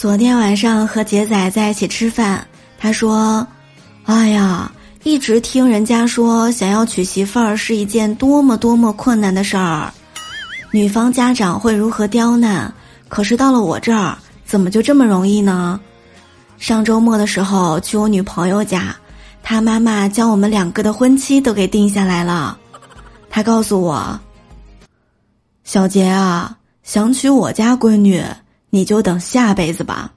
昨天晚上和杰仔在一起吃饭，他说：“哎呀，一直听人家说想要娶媳妇儿是一件多么多么困难的事儿，女方家长会如何刁难？可是到了我这儿，怎么就这么容易呢？”上周末的时候去我女朋友家，她妈妈将我们两个的婚期都给定下来了。她告诉我：“小杰啊，想娶我家闺女。”你就等下辈子吧。